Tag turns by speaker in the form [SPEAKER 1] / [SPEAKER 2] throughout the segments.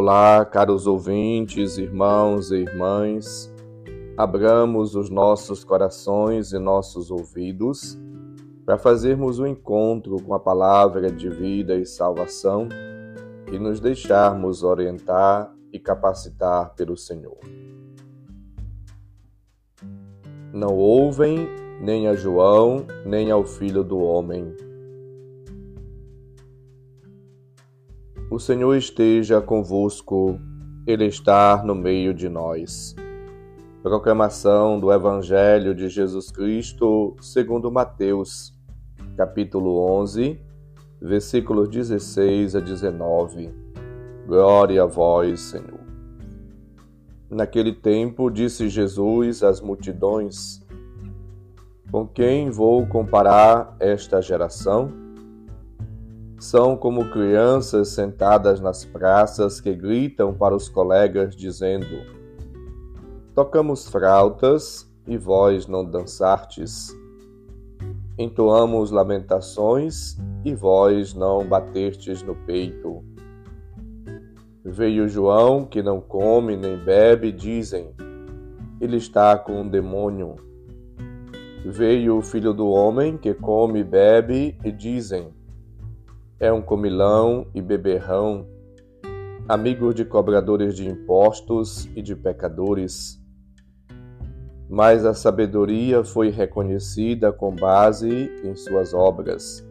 [SPEAKER 1] Olá, caros ouvintes, irmãos e irmãs. Abramos os nossos corações e nossos ouvidos para fazermos o um encontro com a palavra de vida e salvação e nos deixarmos orientar e capacitar pelo Senhor. Não ouvem nem a João, nem ao Filho do Homem O Senhor esteja convosco, Ele está no meio de nós. Proclamação do Evangelho de Jesus Cristo segundo Mateus, capítulo 11, versículos 16 a 19. Glória a vós, Senhor. Naquele tempo disse Jesus às multidões: Com quem vou comparar esta geração? São como crianças sentadas nas praças que gritam para os colegas dizendo: Tocamos flautas e vós não dançartes. Entoamos lamentações e vós não batertes no peito. Veio João, que não come nem bebe, dizem: Ele está com um demônio. Veio o filho do homem, que come e bebe, e dizem: é um comilão e beberrão, amigo de cobradores de impostos e de pecadores. Mas a sabedoria foi reconhecida com base em suas obras.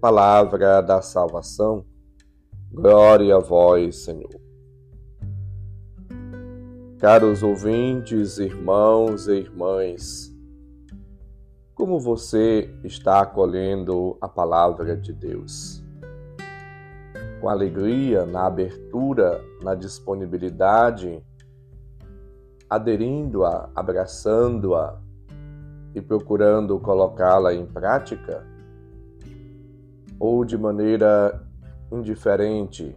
[SPEAKER 1] Palavra da salvação. Glória a vós, Senhor. Caros ouvintes, irmãos e irmãs, como você está acolhendo a palavra de Deus? Com alegria, na abertura, na disponibilidade, aderindo-a, abraçando-a e procurando colocá-la em prática? Ou de maneira indiferente,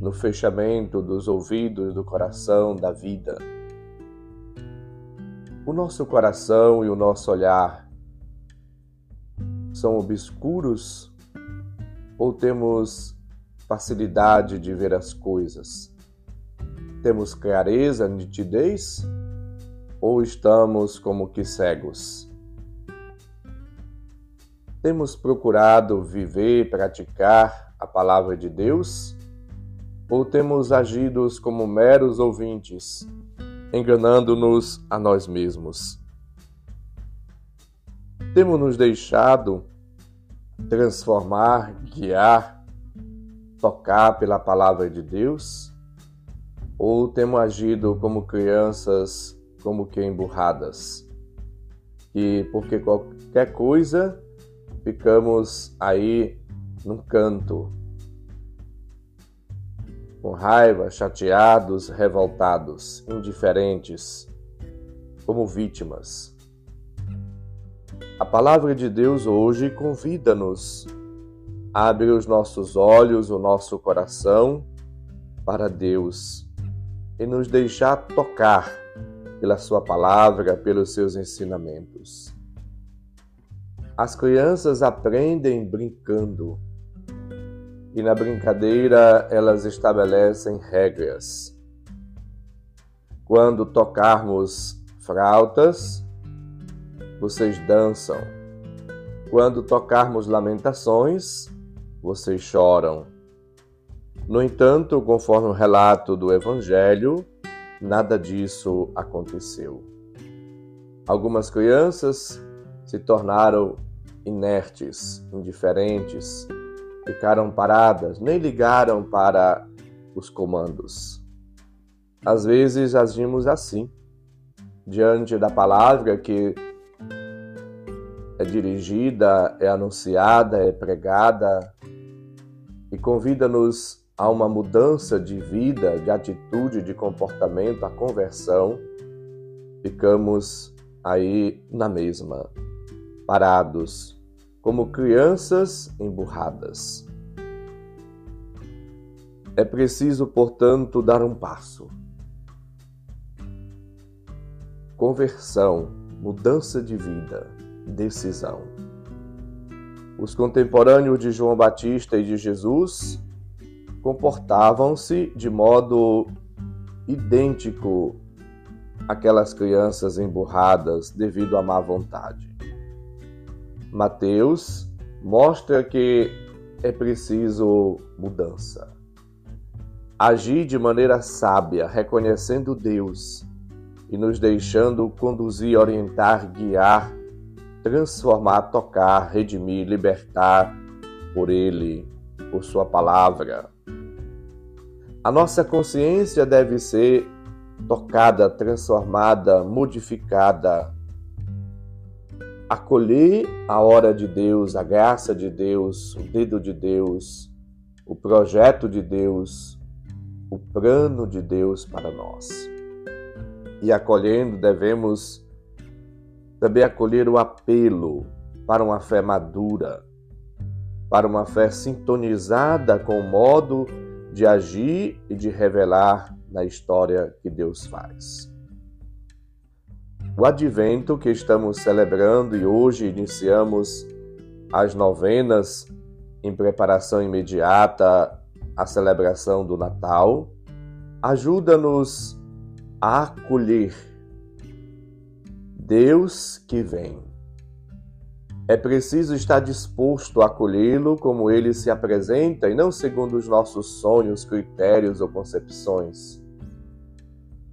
[SPEAKER 1] no fechamento dos ouvidos do coração da vida? O nosso coração e o nosso olhar são obscuros ou temos facilidade de ver as coisas? Temos clareza, nitidez ou estamos como que cegos? Temos procurado viver, praticar a palavra de Deus ou temos agido como meros ouvintes? Enganando-nos a nós mesmos. Temos nos deixado transformar, guiar, tocar pela palavra de Deus? Ou temos agido como crianças, como que emburradas? E porque qualquer coisa ficamos aí num canto, com raiva, chateados, revoltados, indiferentes, como vítimas. A palavra de Deus hoje convida-nos a abrir os nossos olhos, o nosso coração para Deus e nos deixar tocar pela Sua palavra, pelos seus ensinamentos. As crianças aprendem brincando e na brincadeira elas estabelecem regras. Quando tocarmos flautas, vocês dançam. Quando tocarmos lamentações, vocês choram. No entanto, conforme o relato do Evangelho, nada disso aconteceu. Algumas crianças se tornaram inertes, indiferentes, ficaram paradas, nem ligaram para os comandos. Às vezes agimos assim, diante da palavra que é dirigida, é anunciada, é pregada e convida-nos a uma mudança de vida, de atitude, de comportamento, a conversão, ficamos aí na mesma, parados, como crianças emburradas. É preciso, portanto, dar um passo. Conversão, mudança de vida, decisão. Os contemporâneos de João Batista e de Jesus comportavam-se de modo idêntico àquelas crianças emburradas devido à má vontade. Mateus mostra que é preciso mudança. Agir de maneira sábia, reconhecendo Deus e nos deixando conduzir, orientar, guiar, transformar, tocar, redimir, libertar por Ele, por Sua palavra. A nossa consciência deve ser tocada, transformada, modificada. Acolher a hora de Deus, a graça de Deus, o dedo de Deus, o projeto de Deus, o plano de Deus para nós e acolhendo, devemos também acolher o apelo para uma fé madura, para uma fé sintonizada com o modo de agir e de revelar na história que Deus faz. O advento que estamos celebrando e hoje iniciamos as novenas em preparação imediata à celebração do Natal, ajuda-nos a acolher Deus que vem. É preciso estar disposto a acolhê-lo como ele se apresenta e não segundo os nossos sonhos, critérios ou concepções.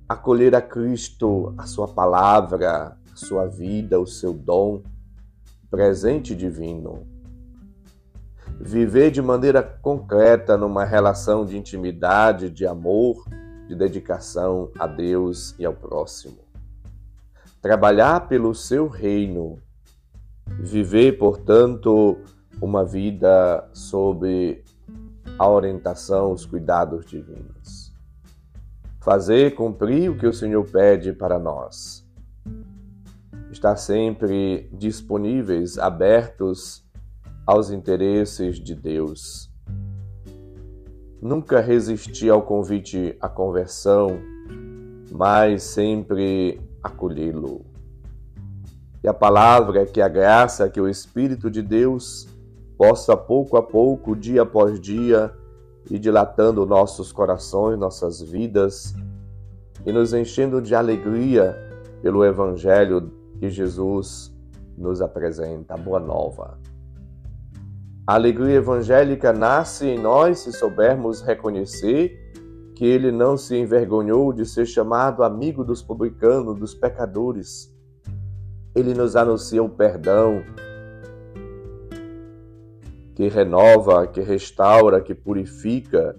[SPEAKER 1] Acolher a Cristo, a sua palavra, a sua vida, o seu dom, presente divino. Viver de maneira concreta numa relação de intimidade, de amor, de dedicação a Deus e ao próximo. Trabalhar pelo seu reino, viver, portanto, uma vida sob a orientação, os cuidados divinos. Fazer cumprir o que o Senhor pede para nós. Estar sempre disponíveis, abertos aos interesses de Deus Nunca resisti ao convite à conversão, mas sempre acolhê-lo. Que a palavra, que a graça, que o Espírito de Deus possa pouco a pouco, dia após dia, ir dilatando nossos corações, nossas vidas e nos enchendo de alegria pelo Evangelho que Jesus nos apresenta, a Boa Nova. A alegria evangélica nasce em nós se soubermos reconhecer que ele não se envergonhou de ser chamado amigo dos publicanos, dos pecadores. Ele nos anuncia o perdão que renova, que restaura, que purifica,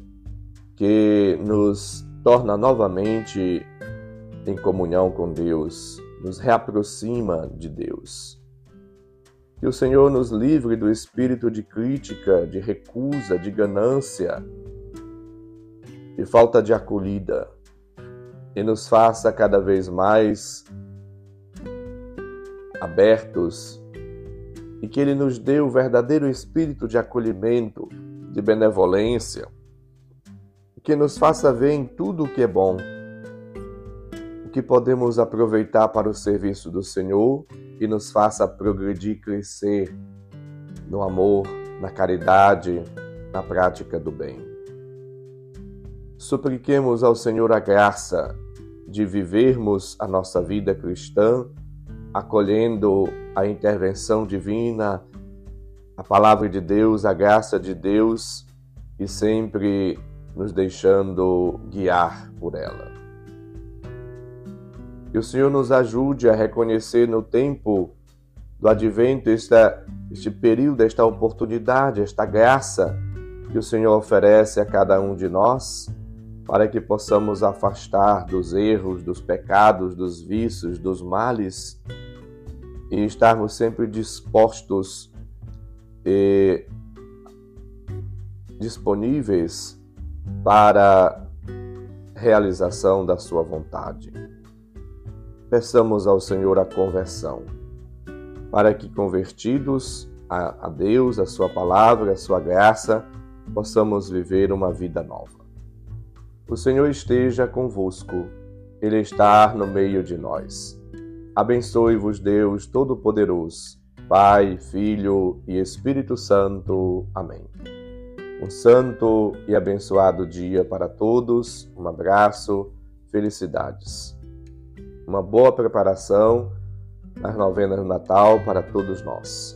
[SPEAKER 1] que nos torna novamente em comunhão com Deus, nos reaproxima de Deus. Que o Senhor nos livre do espírito de crítica, de recusa, de ganância, de falta de acolhida e nos faça cada vez mais abertos e que Ele nos dê o verdadeiro espírito de acolhimento, de benevolência, que nos faça ver em tudo o que é bom, o que podemos aproveitar para o serviço do Senhor e nos faça progredir, crescer no amor, na caridade, na prática do bem. Supliquemos ao Senhor a graça de vivermos a nossa vida cristã, acolhendo a intervenção divina, a palavra de Deus, a graça de Deus e sempre nos deixando guiar por ela. Que o Senhor nos ajude a reconhecer no tempo do advento esta, este período, esta oportunidade, esta graça que o Senhor oferece a cada um de nós, para que possamos afastar dos erros, dos pecados, dos vícios, dos males e estarmos sempre dispostos e disponíveis para realização da Sua vontade peçamos ao Senhor a conversão, para que, convertidos a, Deus, a Sua palavra, a Sua graça, possamos viver uma vida nova. O Senhor esteja convosco, Ele está no meio de nós. Abençoe-vos, Deus Todo-Poderoso, Pai, Filho e Espírito Santo. Amém. Um santo e abençoado dia para todos. Um abraço, felicidades. Uma boa preparação nas novenas do Natal para todos nós.